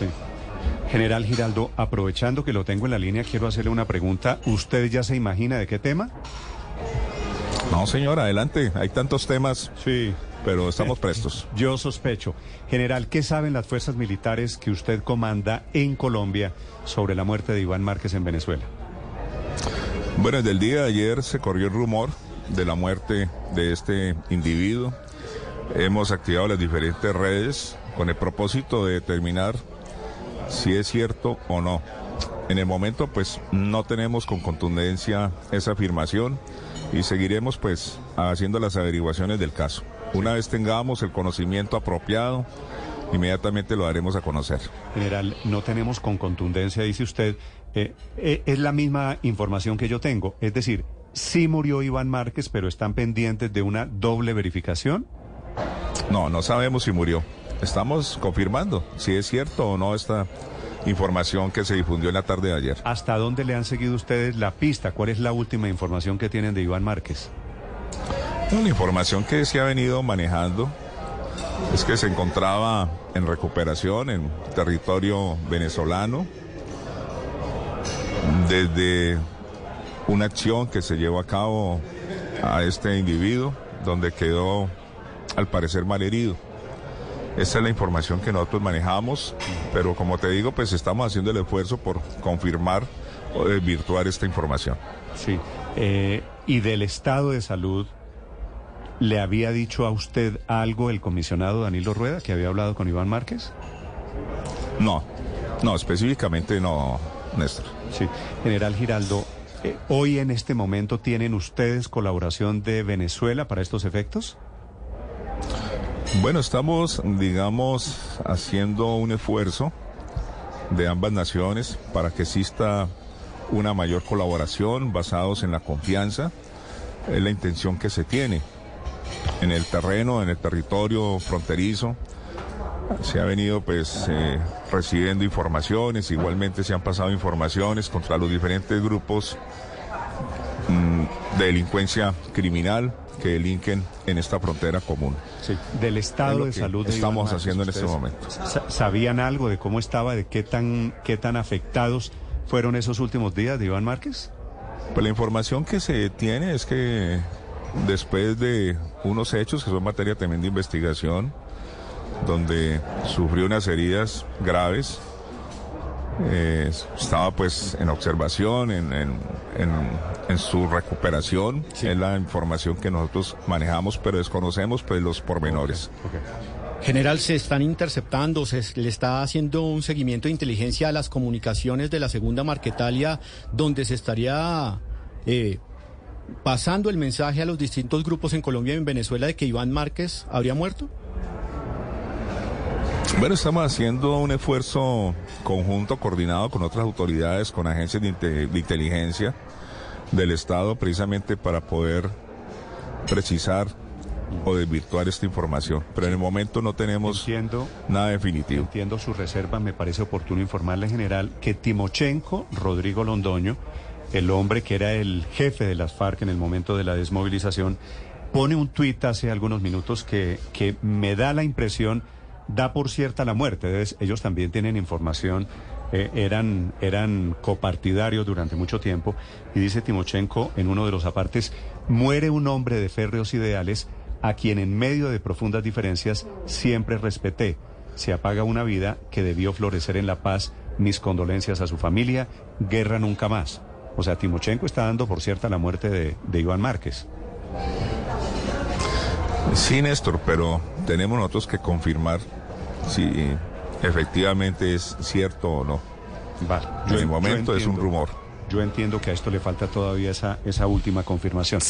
Sí. General Giraldo, aprovechando que lo tengo en la línea, quiero hacerle una pregunta. ¿Usted ya se imagina de qué tema? No, señor, adelante. Hay tantos temas. Sí. Pero estamos prestos. Yo sospecho. General, ¿qué saben las fuerzas militares que usted comanda en Colombia sobre la muerte de Iván Márquez en Venezuela? Bueno, desde el día de ayer se corrió el rumor de la muerte de este individuo. Hemos activado las diferentes redes con el propósito de determinar si es cierto o no. En el momento, pues no tenemos con contundencia esa afirmación y seguiremos pues haciendo las averiguaciones del caso. Una vez tengamos el conocimiento apropiado, inmediatamente lo daremos a conocer. General, no tenemos con contundencia, dice usted, eh, eh, es la misma información que yo tengo, es decir, sí murió Iván Márquez, pero están pendientes de una doble verificación. No, no sabemos si murió. Estamos confirmando si es cierto o no esta información que se difundió en la tarde de ayer. ¿Hasta dónde le han seguido ustedes la pista? ¿Cuál es la última información que tienen de Iván Márquez? La información que se ha venido manejando es que se encontraba en recuperación en territorio venezolano desde una acción que se llevó a cabo a este individuo donde quedó al parecer mal herido. Esa es la información que nosotros manejamos, pero como te digo, pues estamos haciendo el esfuerzo por confirmar o desvirtuar esta información. Sí. Eh, ¿Y del estado de salud ¿Le había dicho a usted algo el comisionado Danilo Rueda que había hablado con Iván Márquez? No, no, específicamente no, Néstor. Sí, general Giraldo, eh, ¿hoy en este momento tienen ustedes colaboración de Venezuela para estos efectos? Bueno, estamos, digamos, haciendo un esfuerzo de ambas naciones para que exista una mayor colaboración basados en la confianza, es la intención que se tiene en el terreno, en el territorio fronterizo. Se ha venido pues eh, recibiendo informaciones, igualmente se han pasado informaciones contra los diferentes grupos de delincuencia criminal que delinquen en esta frontera común. Sí, del estado de salud de estamos haciendo en este momento. ¿Sabían algo de cómo estaba, de qué tan, qué tan afectados fueron esos últimos días de Iván Márquez? Pues la información que se tiene es que después de unos hechos que son materia también de investigación, donde sufrió unas heridas graves. Eh, estaba pues en observación, en, en, su recuperación, es la información que nosotros manejamos, pero desconocemos pues los pormenores. General, se están interceptando, se le está haciendo un seguimiento de inteligencia a las comunicaciones de la segunda Marquetalia, donde se estaría eh, pasando el mensaje a los distintos grupos en Colombia y en Venezuela de que Iván Márquez habría muerto? Bueno, estamos haciendo un esfuerzo conjunto, coordinado con otras autoridades, con agencias de, inteligencia del Estado, precisamente para poder precisar o desvirtuar esta información. Pero en el momento no tenemos nada definitivo. Entiendo su reserva, me parece oportuno informarle en general que Timochenko, Rodrigo Londoño, el hombre que era el jefe de las FARC en el momento de la desmovilización, pone un tuit hace algunos minutos que, que me da la impresión, da por cierta la muerte. ellos también tienen información, eh, eran, eran copartidarios durante mucho tiempo. Y dice Timochenko en uno de los apartes, muere un hombre de férreos ideales a quien en medio de profundas diferencias siempre respeté. Se apaga una vida que debió florecer en la paz. Mis condolencias a su familia. Guerra nunca más. O sea, Timochenko está dando por cierta la muerte de, Iván Márquez. Sí, Néstor, pero tenemos nosotros que confirmar si efectivamente es cierto o no. Vale. en el momento es un rumor. Yo entiendo que a esto le falta todavía esa, esa última confirmación.